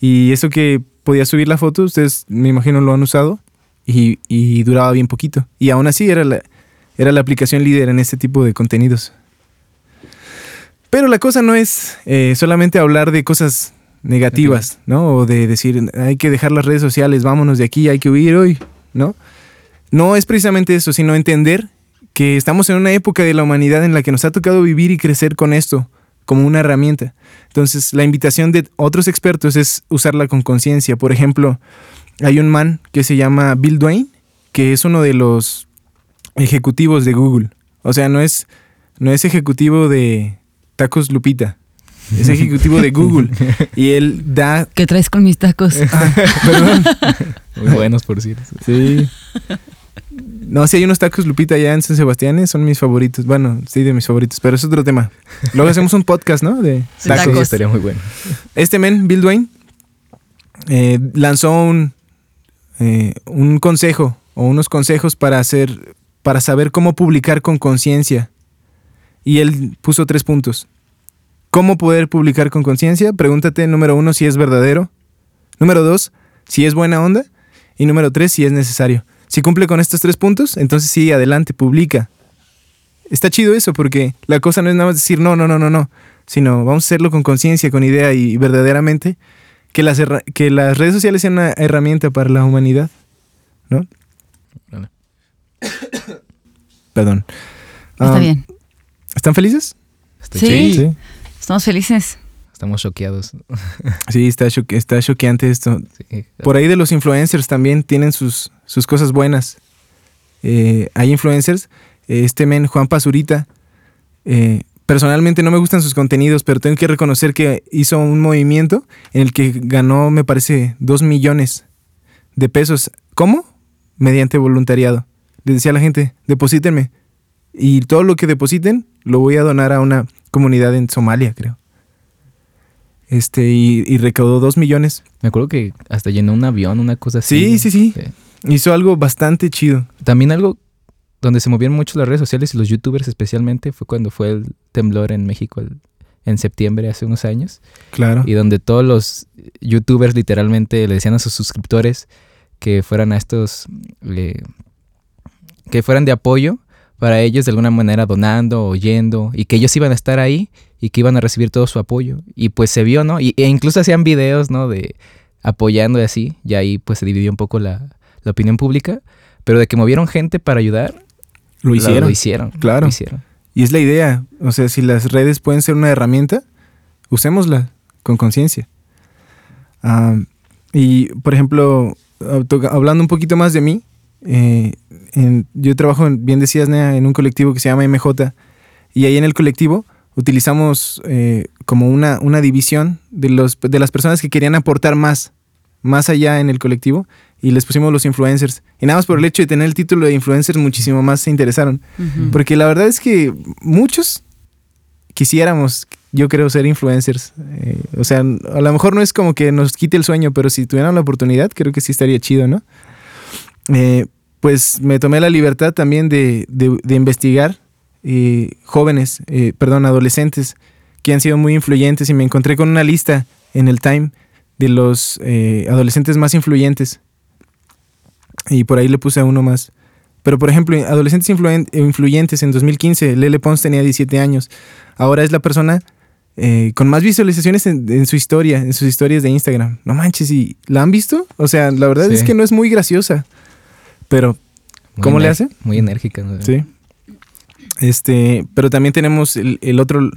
Y eso que podía subir la foto, ustedes me imagino lo han usado y, y duraba bien poquito. Y aún así era la, era la aplicación líder en este tipo de contenidos. Pero la cosa no es eh, solamente hablar de cosas negativas, ¿no? O de decir, hay que dejar las redes sociales, vámonos de aquí, hay que huir hoy, ¿no? No es precisamente eso, sino entender que estamos en una época de la humanidad en la que nos ha tocado vivir y crecer con esto como una herramienta. Entonces, la invitación de otros expertos es usarla con conciencia. Por ejemplo, hay un man que se llama Bill Dwayne, que es uno de los ejecutivos de Google. O sea, no es, no es ejecutivo de Tacos Lupita, es ejecutivo de Google y él da... ¿Qué traes con mis tacos? Ah, perdón. Muy buenos, por cierto. Sí. No, sí hay unos tacos Lupita allá en San Sebastián, son mis favoritos. Bueno, sí, de mis favoritos, pero es otro tema. Luego hacemos un podcast, ¿no? De tacos. estaría muy bueno. Este men, Bill Dwayne, eh, lanzó un, eh, un consejo o unos consejos para hacer, para saber cómo publicar con conciencia. Y él puso tres puntos. ¿Cómo poder publicar con conciencia? Pregúntate, número uno, si es verdadero. Número dos, si es buena onda. Y número tres, si es necesario. Si cumple con estos tres puntos, entonces sí, adelante, publica. Está chido eso porque la cosa no es nada más decir no, no, no, no, no, sino vamos a hacerlo con conciencia, con idea y verdaderamente que las, que las redes sociales sean una herramienta para la humanidad, ¿no? Perdón. Está Ah, bien. ¿Están felices? Estoy Sí. chido. Estamos felices. Estamos choqueados. Sí, está, choque- está choqueante esto. Sí. Por ahí de los influencers también tienen sus, sus cosas buenas. Eh, hay influencers. Este men, Juan Pazurita. eh, personalmente no me gustan sus contenidos, pero tengo que reconocer que hizo un movimiento en el que ganó, me parece, dos millones de pesos. ¿Cómo? Mediante voluntariado. Le decía a la gente, deposítenme. Y todo lo que depositen lo voy a donar a una comunidad en Somalia, creo. Este, y, y recaudó dos millones. Me acuerdo que hasta llenó un avión, una cosa así. Sí, sí, sí. Hizo algo bastante chido. También algo donde se movieron mucho las redes sociales y los youtubers especialmente fue cuando fue el temblor en México el- en septiembre hace unos años Claro. y donde todos los youtubers literalmente le decían a sus suscriptores que fueran a estos eh, que fueran de apoyo para ellos de alguna manera donando o yendo y que ellos iban a estar ahí y que iban a recibir todo su apoyo y pues se vio no y, e incluso hacían videos no de apoyando y así y ahí pues se dividió un poco la, la opinión pública pero de que movieron gente para ayudar Lo hicieron. lo hicieron Claro. lo hicieron Y es la idea. O sea, si las redes pueden ser una herramienta, usémosla con conciencia. Ah, y, por ejemplo, ah, hablando un poquito más de mí, eh, en- yo trabajo, en- bien decías, Nea, en un colectivo que se llama MJ. Y ahí en el colectivo utilizamos eh, como una, una división de, los, de las personas que querían aportar más, más allá en el colectivo. Y les pusimos los influencers. Y nada más por el hecho de tener el título de influencers, muchísimo más se interesaron. Porque la verdad es que muchos quisiéramos, yo creo, ser influencers. Eh, o sea, a lo mejor no es como que nos quite el sueño, pero si tuvieran la oportunidad, creo que sí estaría chido, ¿no? Eh, pues me tomé la libertad también de, de- de investigar eh, jóvenes, eh, perdón, adolescentes que han sido muy influyentes y me encontré con una lista en el Time de los eh, adolescentes más influyentes. Y por ahí le puse a uno más. Pero, por ejemplo, adolescentes influyentes en 2015, Lele Pons tenía 17 años. Ahora es la persona eh, con más visualizaciones en, en su historia, en sus historias de Instagram. No manches, ¿y la han visto? O sea, la verdad Sí. es que no es muy graciosa. Pero, Muy ¿Cómo le hace? muy enérgica ¿no? sí. Este, pero también tenemos el, el otro,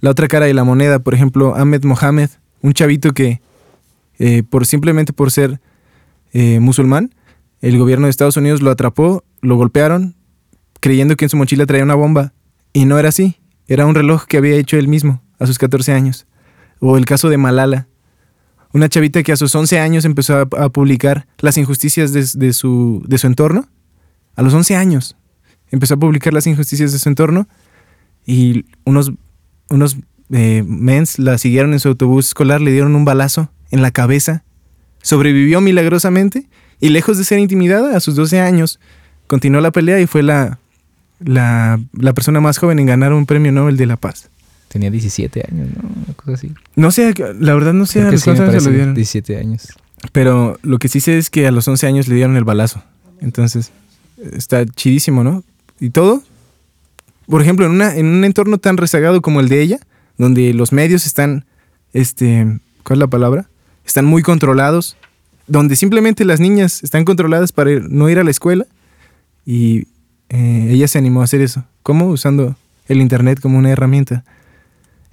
la otra cara de la moneda. Por ejemplo, Ahmed Mohamed, un chavito que, eh, por simplemente por ser eh, musulmán, el gobierno de Estados Unidos lo atrapó, lo golpearon, creyendo que en su mochila traía una bomba. Y no era así. Era un reloj que había hecho él mismo a sus 14 años. O el caso de Malala, una chavita que a sus 11 años empezó a, publicar las injusticias de, su, entorno. A los 11 años empezó a publicar las injusticias de su entorno y unos, eh, mens la siguieron en su autobús escolar, le dieron un balazo en la cabeza, sobrevivió milagrosamente y lejos de ser intimidada a sus 12 años, continuó la pelea y fue la persona más joven en ganar un premio Nobel de la Paz. Tenía 17 años no una cosa así No sé, la verdad no sé Creo a los sí me cuántos años se lo dieron. 17 años Pero lo que sí sé es que a los 11 años le dieron el balazo. Entonces, está chidísimo, ¿no? Y todo. Por ejemplo, en, una, en un entorno tan rezagado como el de ella, donde los medios están, este, ¿cuál es la palabra? Están muy controlados, donde simplemente las niñas están controladas para ir- no ir a la escuela y eh, ella se animó a hacer eso. ¿Cómo? Usando el Internet como una herramienta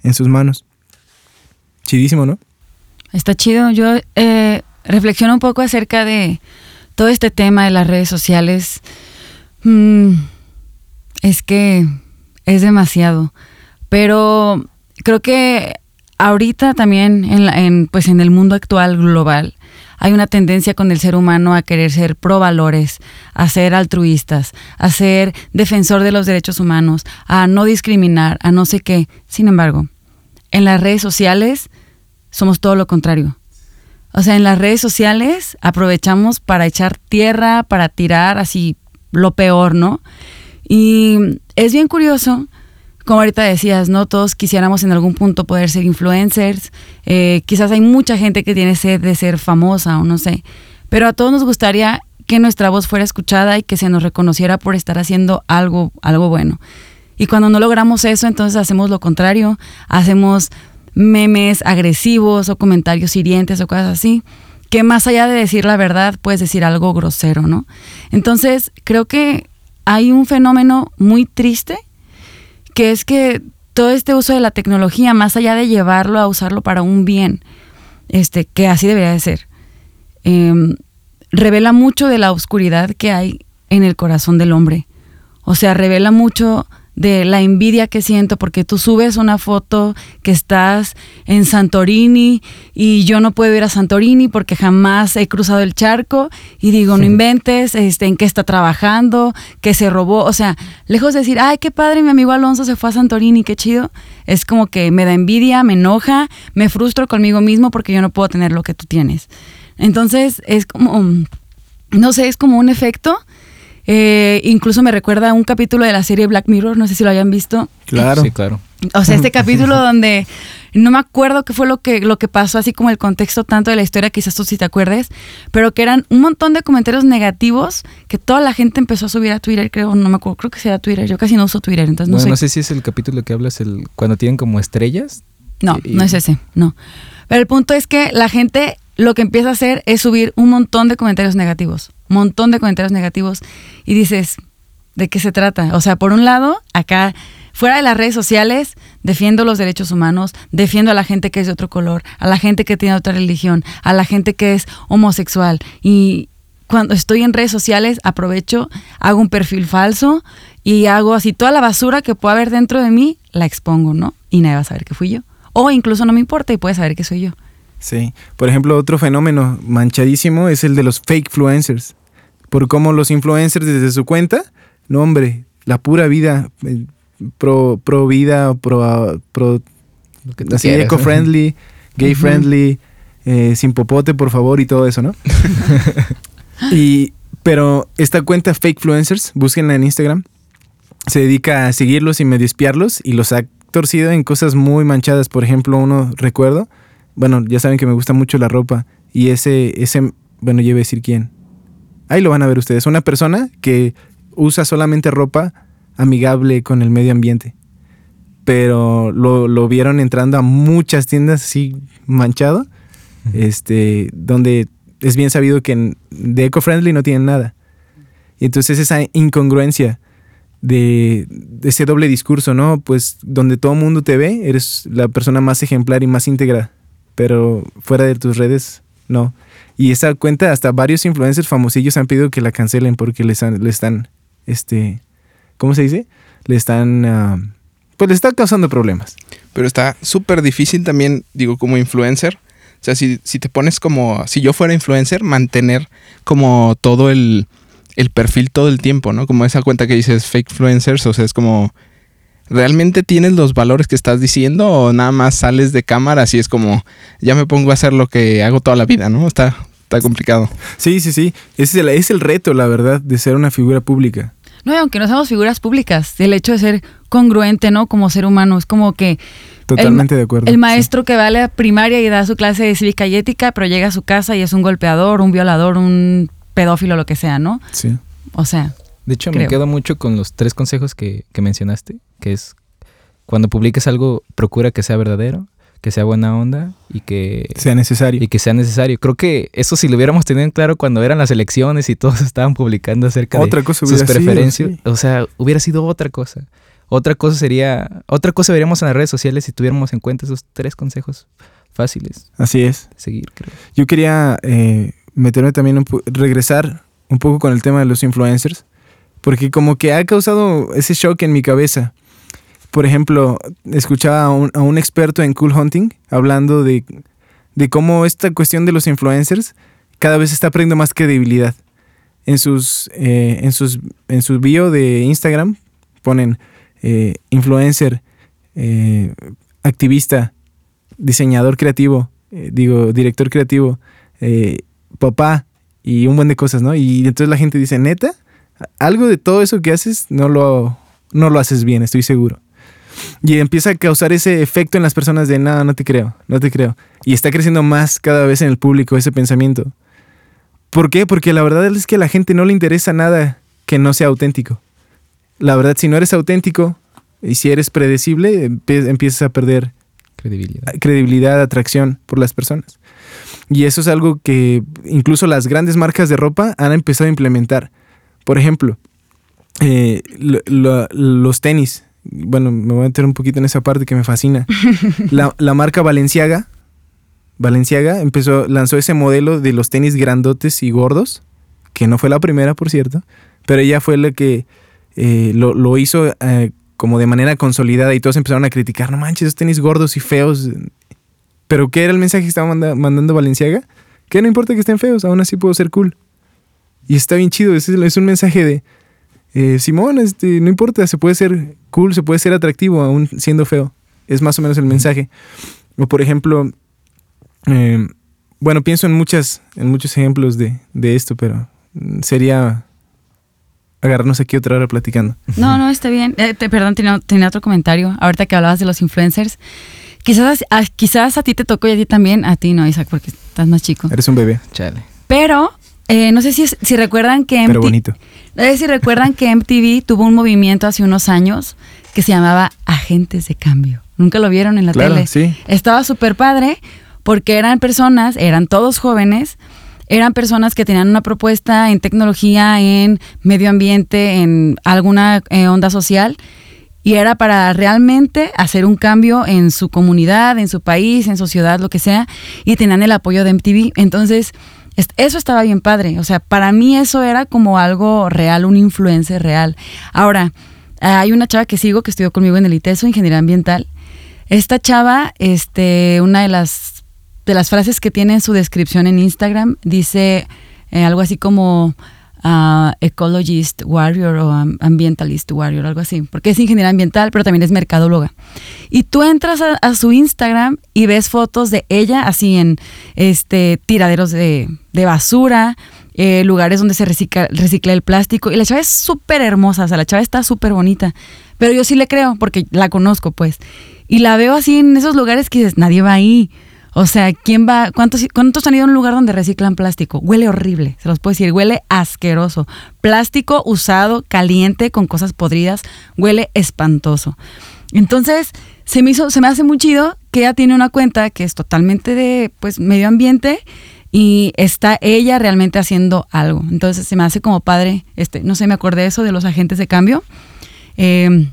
en sus manos. Chidísimo, ¿no? Está chido. Yo eh, reflexiono un poco acerca de todo este tema de las redes sociales. Mm, es que es demasiado. Pero creo que ahorita también en, la- en, pues en el mundo actual global hay una tendencia con el ser humano a querer ser pro valores, a ser altruistas, a ser defensor de los derechos humanos, a no discriminar, a no sé qué. Sin embargo, en las redes sociales somos todo lo contrario. O sea, en las redes sociales aprovechamos para echar tierra, para tirar así lo peor, ¿no? Y es bien curioso, como ahorita decías, ¿no? Todos quisiéramos en algún punto poder ser influencers. Eh, quizás hay mucha gente que tiene sed de ser famosa o no sé. Pero a todos nos gustaría que nuestra voz fuera escuchada y que se nos reconociera por estar haciendo algo, algo bueno. Y cuando no logramos eso, entonces hacemos lo contrario, hacemos memes agresivos o comentarios hirientes o cosas así, que más allá de decir la verdad, puedes decir algo grosero, ¿no? Entonces, creo que hay un fenómeno muy triste, que es que todo este uso de la tecnología, más allá de llevarlo a usarlo para un bien, este, que así debería de ser, em, revela mucho de la oscuridad que hay en el corazón del hombre. O sea, revela mucho de la envidia que siento porque tú subes una foto que estás en Santorini y yo no puedo ir a Santorini porque jamás he cruzado el charco y digo, no inventes, este, en qué está trabajando, qué se robó, o sea, lejos de decir, ay, qué padre, mi amigo Alonso se fue a Santorini, qué chido, es como que me da envidia, me enoja, me frustro conmigo mismo porque yo no puedo tener lo que tú tienes. Entonces, es como, no sé, es como un efecto eh, incluso me recuerda a un capítulo de la serie Black Mirror, no sé si lo hayan visto. Claro. Sí, claro. O sea, este capítulo donde no me acuerdo qué fue lo que, lo que pasó, así como el contexto tanto de la historia, quizás tú sí te acuerdes, pero que eran un montón de comentarios negativos que toda la gente empezó a subir a Twitter, creo, no me acuerdo, creo que sea Twitter, yo casi no uso Twitter, entonces no Bueno, sé. no sé si es el capítulo que hablas, el cuando tienen como estrellas. No, Y- no es ese, no. Pero el punto es que la gente lo que empieza a hacer es subir un montón de comentarios negativos, montón de comentarios negativos y dices, ¿de qué se trata? O sea, por un lado, acá fuera de las redes sociales, defiendo los derechos humanos, defiendo a la gente que es de otro color, a la gente que tiene otra religión, a la gente que es homosexual y cuando estoy en redes sociales aprovecho, hago un perfil falso y hago así toda la basura que pueda haber dentro de mí, la expongo, ¿no? Y nadie va a saber que fui yo. O incluso no me importa y puede saber que soy yo. Sí. Por ejemplo, otro fenómeno manchadísimo es el de los fake influencers. Por cómo los influencers desde su cuenta, no hombre, la pura vida, eh, pro, pro vida, pro, pro así ¿no? eco-friendly, gay-friendly, eh, sin popote, por favor, y todo eso, ¿no? y, pero esta cuenta Fake Influencers, búsquenla en Instagram, se dedica a seguirlos y medio espiarlos y los ha torcido en cosas muy manchadas. Por ejemplo, uno recuerdo, bueno, ya saben que me gusta mucho la ropa y ese, ese, bueno, yo iba a decir quién. Ahí lo van a ver ustedes. Una persona que usa solamente ropa amigable con el medio ambiente pero lo, lo vieron entrando a muchas tiendas así manchado, este, donde es bien sabido que de eco-friendly no tienen nada. Y entonces esa incongruencia de, de ese doble discurso, ¿no? Pues donde todo el mundo te ve, eres la persona más ejemplar y más íntegra, pero fuera de tus redes, no. Y esa cuenta, hasta varios influencers famosillos han pedido que la cancelen porque les, han- le están, este, ¿cómo se dice? Le están, ah, pues le está causando problemas. Pero está súper difícil también, digo, como influencer. O sea, si, si te pones como, si yo fuera influencer, mantener como todo el, el perfil todo el tiempo, ¿no? Como esa cuenta que dices fake influencers, o sea, es como, ¿realmente tienes los valores que estás diciendo o nada más sales de cámara así es como, ya me pongo a hacer lo que hago toda la vida, ¿no? Está, está complicado. Sí, sí, sí. Ese es el, es el reto, la verdad, de ser una figura pública. No, y aunque no seamos figuras públicas, el hecho de ser congruente, ¿no? Como ser humano, es como que Totalmente de acuerdo. el maestro que va a la primaria y da su clase de cívica y ética, pero llega a su casa y es un golpeador, un violador, un pedófilo, lo que sea, ¿no? Sí. O sea, De hecho, Creo. me quedo mucho con los tres consejos que, que mencionaste, que es cuando publiques algo, procura que sea verdadero, que sea buena onda y que, Sea necesario. y que sea necesario. Creo que eso si lo hubiéramos tenido en claro cuando eran las elecciones y todos estaban publicando acerca Otra de cosa sus hubiera sido, preferencias, sí. o sea, hubiera sido otra cosa. Otra cosa sería, otra cosa veríamos en las redes sociales si tuviéramos en cuenta esos tres consejos fáciles Así es. seguir, creo. Yo quería eh, meterme también, un regresar un poco con el tema de los influencers, porque como que ha causado ese shock en mi cabeza. Por ejemplo, escuchaba a un, experto en cool hunting hablando de, cómo esta cuestión de los influencers cada vez está perdiendo más credibilidad. En sus, eh, en sus, en su bio de Instagram ponen eh, influencer, eh, activista, diseñador creativo, eh, digo, director creativo, papá y un buen de cosas, ¿no? Y entonces la gente dice, neta, algo de todo eso que haces no lo, no lo haces bien, estoy seguro. Y empieza a causar ese efecto en las personas de, no, no te creo, no te creo. Y está creciendo más cada vez en el público ese pensamiento. ¿Por qué? Porque la verdad es que a la gente no le interesa nada que no sea auténtico. La verdad, si no eres auténtico y si eres predecible, empie- empiezas a perder Credibilidad. credibilidad, atracción por las personas. Y eso es algo que incluso las grandes marcas de ropa han empezado a implementar. Por ejemplo, eh, lo- lo- los tenis. Bueno, me voy a meter un poquito en esa parte que me fascina. La, la marca Valenciaga, Valenciaga empezó, lanzó ese modelo de los tenis grandotes y gordos, que no fue la primera, por cierto, pero ella fue la que eh, lo, lo hizo eh, como de manera consolidada y todos empezaron a criticar, no manches, esos tenis gordos y feos. Pero ¿qué era el mensaje que estaba manda- mandando Valenciaga? Que no importa que estén feos, aún así puedo ser cool. Y está bien chido, es, es un mensaje de, eh, Simón, este, no importa, se puede ser cool, se puede ser atractivo aún siendo feo. Es más o menos el mensaje. O por ejemplo, eh, bueno, pienso en muchas, en muchos ejemplos de, de esto, pero sería agarrarnos aquí otra hora platicando. No, no, está bien. Eh, te- perdón, tenía, tenía otro comentario. Ahorita que hablabas de los influencers. Quizás, a, quizás a ti te tocó y a ti también. A ti no, Isaac, porque estás más chico. Eres un bebé, Chale. Pero, eh, no sé si, si recuerdan que pero MTV bonito. No sé si recuerdan que MTV tuvo un movimiento hace unos años que se llamaba Agentes de Cambio. ¿Nunca lo vieron en la Claro, tele? sí. Estaba súper padre porque eran personas, eran todos jóvenes, eran personas que tenían una propuesta en tecnología, en medio ambiente, en alguna eh, onda social. Y era para realmente hacer un cambio en su comunidad, en su país, en su ciudad, lo que sea. Y tenían el apoyo de MTV. Entonces, eso estaba bien padre. O sea, para mí eso era como algo real, un influencer real. Ahora, hay una chava que sigo que estudió conmigo en el ITESO, Ingeniería Ambiental. Esta chava, este, una de las, de las frases que tiene en su descripción en Instagram, dice eh, algo así como ah, ecologist warrior o am- ambientalist warrior, algo así, porque es ingeniera ambiental, pero también es mercadóloga. Y tú entras a, a su Instagram y ves fotos de ella así en este tiraderos de, de basura, eh, lugares donde se recicla, recicla el plástico. Y la chava es súper hermosa, o sea, la chava está súper bonita. Pero yo sí le creo, porque la conozco, pues. Y la veo así en esos lugares que dices, nadie va ahí. O sea, ¿quién va? ¿Cuántos, ¿Cuántos han ido a un lugar donde reciclan plástico? Huele horrible, se los puedo decir, huele asqueroso. Plástico usado, caliente, con cosas podridas, huele espantoso. Entonces, se me hizo, se me hace muy chido que ella tiene una cuenta que es totalmente de pues medio ambiente y está ella realmente haciendo algo. Entonces se me hace como padre, este, no sé, me acordé de eso de los agentes de cambio. Eh,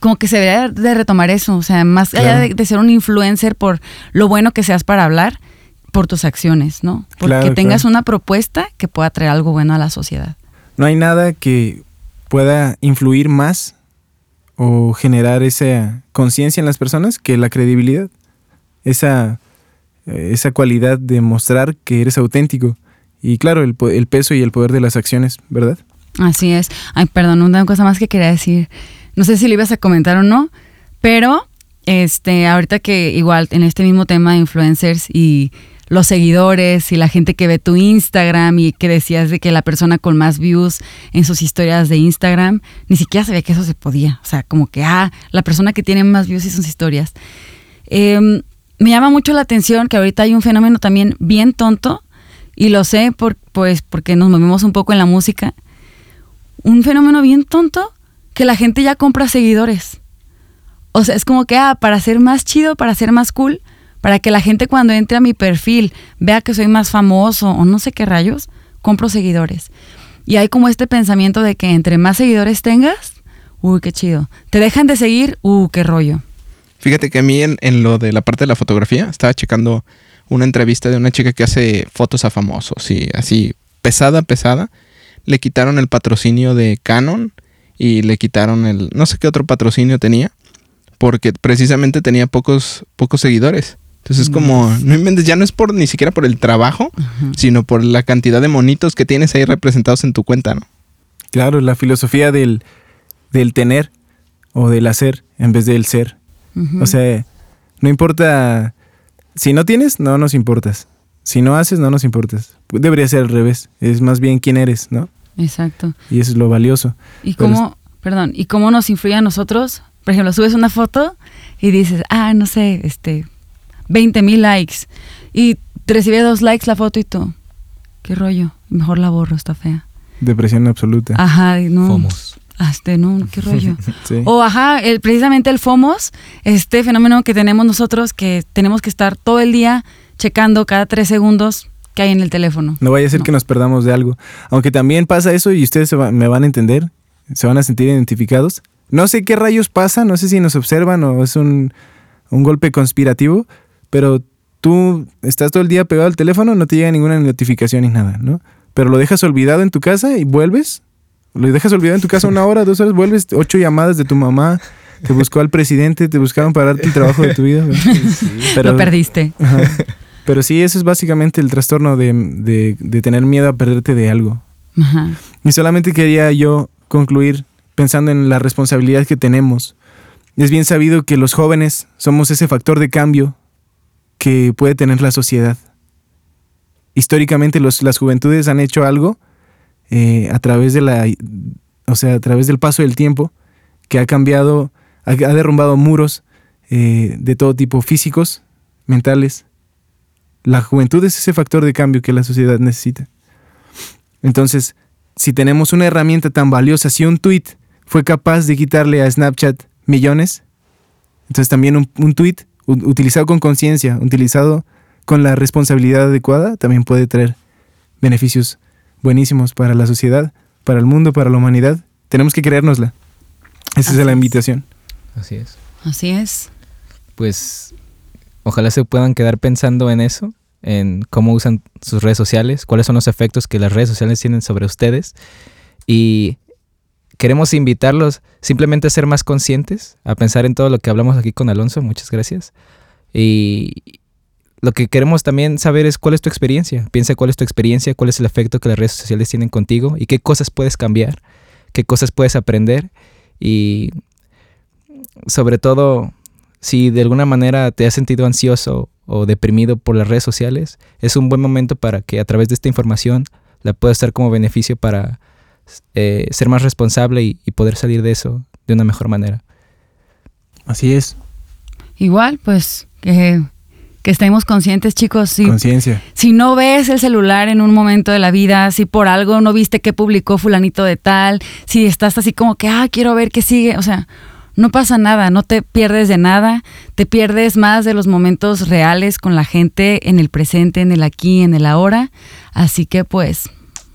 como que se debería de retomar eso, o sea, más allá Claro. de, de ser un influencer por lo bueno que seas para hablar, por tus acciones, ¿no? Porque Claro, tengas claro. una propuesta que pueda traer algo bueno a la sociedad. No hay nada que pueda influir más o generar esa conciencia en las personas que la credibilidad. Esa, esa cualidad de mostrar que eres auténtico. Y claro, el peso y el poder de las acciones, ¿verdad? Así es. Ay, perdón, una cosa más que quería decir. No sé si le ibas a comentar o no, pero este, ahorita que igual en este mismo tema de influencers y los seguidores y la gente que ve tu Instagram y que decías de que la persona con más views en sus historias de Instagram, ni siquiera sabía que eso se podía. O sea, como que, ah, la persona que tiene más views y sus historias. Em, me llama mucho la atención que ahorita hay un fenómeno también bien tonto y lo sé por, pues porque nos movemos un poco en la música. Un fenómeno bien tonto que la gente ya compra seguidores. O sea, es como que, ah, para ser más chido, para ser más cool, para que la gente cuando entre a mi perfil vea que soy más famoso o no sé qué rayos, compro seguidores. Y hay como este pensamiento de que entre más seguidores tengas, uy, qué chido. Te dejan de seguir, uh, qué rollo. Fíjate que a mí en, en lo de la parte de la fotografía estaba checando una entrevista de una chica que hace fotos a famosos y así pesada, pesada. Le quitaron el patrocinio de Canon y le quitaron el no sé qué otro patrocinio tenía porque precisamente tenía pocos pocos seguidores Entonces es como, no inventes, ya no es por ni siquiera por el trabajo, sino por la cantidad de monitos que tienes ahí representados en tu cuenta, ¿no? Claro, la filosofía del, del tener o del hacer en vez del ser. O sea, no importa. Si no tienes, no nos importas. Si no haces, no nos importas. Debería ser al revés. Es más bien quién eres, ¿no? Exacto. Y eso es lo valioso. ¿Y Pero cómo, perdón, y cómo nos influye a nosotros? Por ejemplo, subes una foto y dices, ah, no sé, este, 20 mil likes. Y te recibe dos likes la foto y tú, qué rollo, mejor la borro, está fea. Depresión absoluta. Ajá, y no. Fomos. ah, Este, no, qué rollo. Sí. O ajá, el- precisamente el FOMOS, este fenómeno que tenemos nosotros, que tenemos que estar todo el día checando cada tres segundos que hay en el teléfono. No vaya a ser No. que nos perdamos de algo. Aunque también pasa eso y ustedes se va- me van a entender, se van a sentir identificados. No sé qué rayos pasa, no sé si nos observan o es un, un golpe conspirativo, pero tú estás todo el día pegado al teléfono, no te llega ninguna notificación ni nada, ¿no? Pero lo dejas olvidado en tu casa y vuelves, lo dejas olvidado en tu casa una hora, dos horas, vuelves, ocho llamadas de tu mamá, te buscó al presidente, te buscaron para darte el trabajo de tu vida. Lo perdiste. Ajá. Pero sí, eso es básicamente el trastorno de, de- de tener miedo a perderte de algo. Ajá. Y solamente quería yo concluir pensando en la responsabilidad que tenemos. Es bien sabido que los jóvenes somos ese factor de cambio que puede tener la sociedad. Históricamente los- las juventudes han hecho algo eh, a través de la, o sea, a través del paso del tiempo que ha cambiado, ha, ha derrumbado muros eh, de todo tipo, físicos, mentales. La juventud es ese factor de cambio que la sociedad necesita. Entonces, si tenemos una herramienta tan valiosa, si un tweet fue capaz de quitarle a Snapchat millones, entonces también un, un tweet utilizado con conciencia, utilizado con la responsabilidad adecuada, también puede traer beneficios buenísimos para la sociedad, para el mundo, para la humanidad. Tenemos que creérnosla. Esa Así es la invitación. Así es. Así es. Pues ojalá se puedan quedar pensando en eso, en cómo usan sus redes sociales, cuáles son los efectos que las redes sociales tienen sobre ustedes. Y queremos invitarlos simplemente a ser más conscientes, a pensar en todo lo que hablamos aquí con Alonso. Muchas gracias. Y lo que queremos también saber es cuál es tu experiencia. Piensa cuál es tu experiencia, cuál es el efecto que las redes sociales tienen contigo y qué cosas puedes cambiar, qué cosas puedes aprender y sobre todo si de alguna manera te has sentido ansioso o deprimido por las redes sociales, es un buen momento para que a través de esta información la puedas dar como beneficio para eh, ser más responsable y, y poder salir de eso de una mejor manera. Así es. Igual, pues, que, que estemos conscientes, chicos. Si, Conciencia. si no ves el celular en un momento de la vida, si por algo no viste que publicó fulanito de tal, si estás así como que, ah, quiero ver qué sigue, o sea, no pasa nada, no te pierdes de nada, te pierdes más de los momentos reales con la gente en el presente, en el aquí, en el ahora. Así que pues,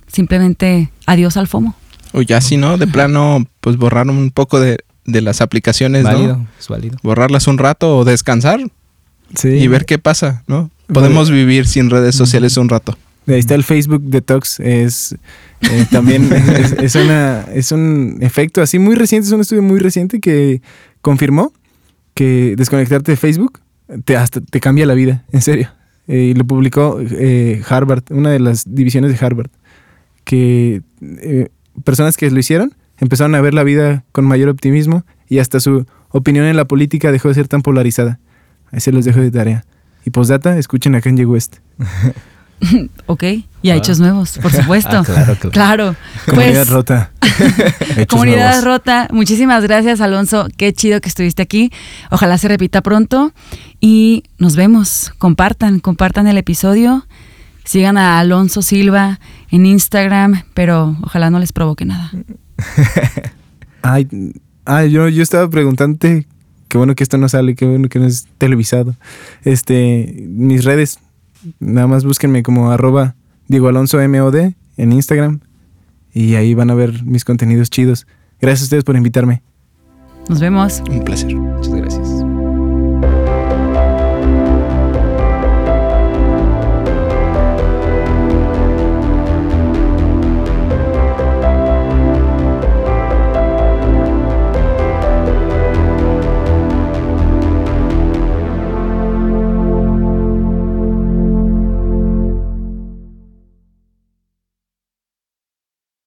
simplemente adiós al FOMO. O ya si no, de plano, pues borrar un poco de, de las aplicaciones, válido, ¿no? es válido. Borrarlas un rato o descansar Sí. y ver qué pasa, ¿no? Podemos vivir sin redes sociales un rato. Ahí está el Facebook Detox. Es eh, también es, una, es un efecto así muy reciente, es un estudio muy reciente que confirmó que desconectarte de Facebook te, hasta te cambia la vida, en serio. Eh, y lo publicó eh, Harvard, una de las divisiones de Harvard, que personas que lo hicieron empezaron a ver la vida con mayor optimismo y hasta su opinión en la política dejó de ser tan polarizada. Ahí se los dejo de tarea. Y postdata, escuchen a Kanye West. ¿Ok? Y a Ah. hechos nuevos, por supuesto. Ah, claro, claro. Claro. Comunidad Pues, rota. Comunidad nuevos. Rota, muchísimas gracias Alonso, qué chido que estuviste aquí. Ojalá se repita pronto y nos vemos. Compartan, compartan el episodio. Sigan a Alonso Silva en Instagram, pero ojalá no les provoque nada. Ay, ay, yo, yo estaba preguntándote, qué bueno que esto no sale, qué bueno que no es televisado. Este, mis redes, nada más búsquenme como arroba Diego Alonso MOD en Instagram y ahí van a ver mis contenidos chidos. Gracias a ustedes por invitarme. Nos vemos. Un placer.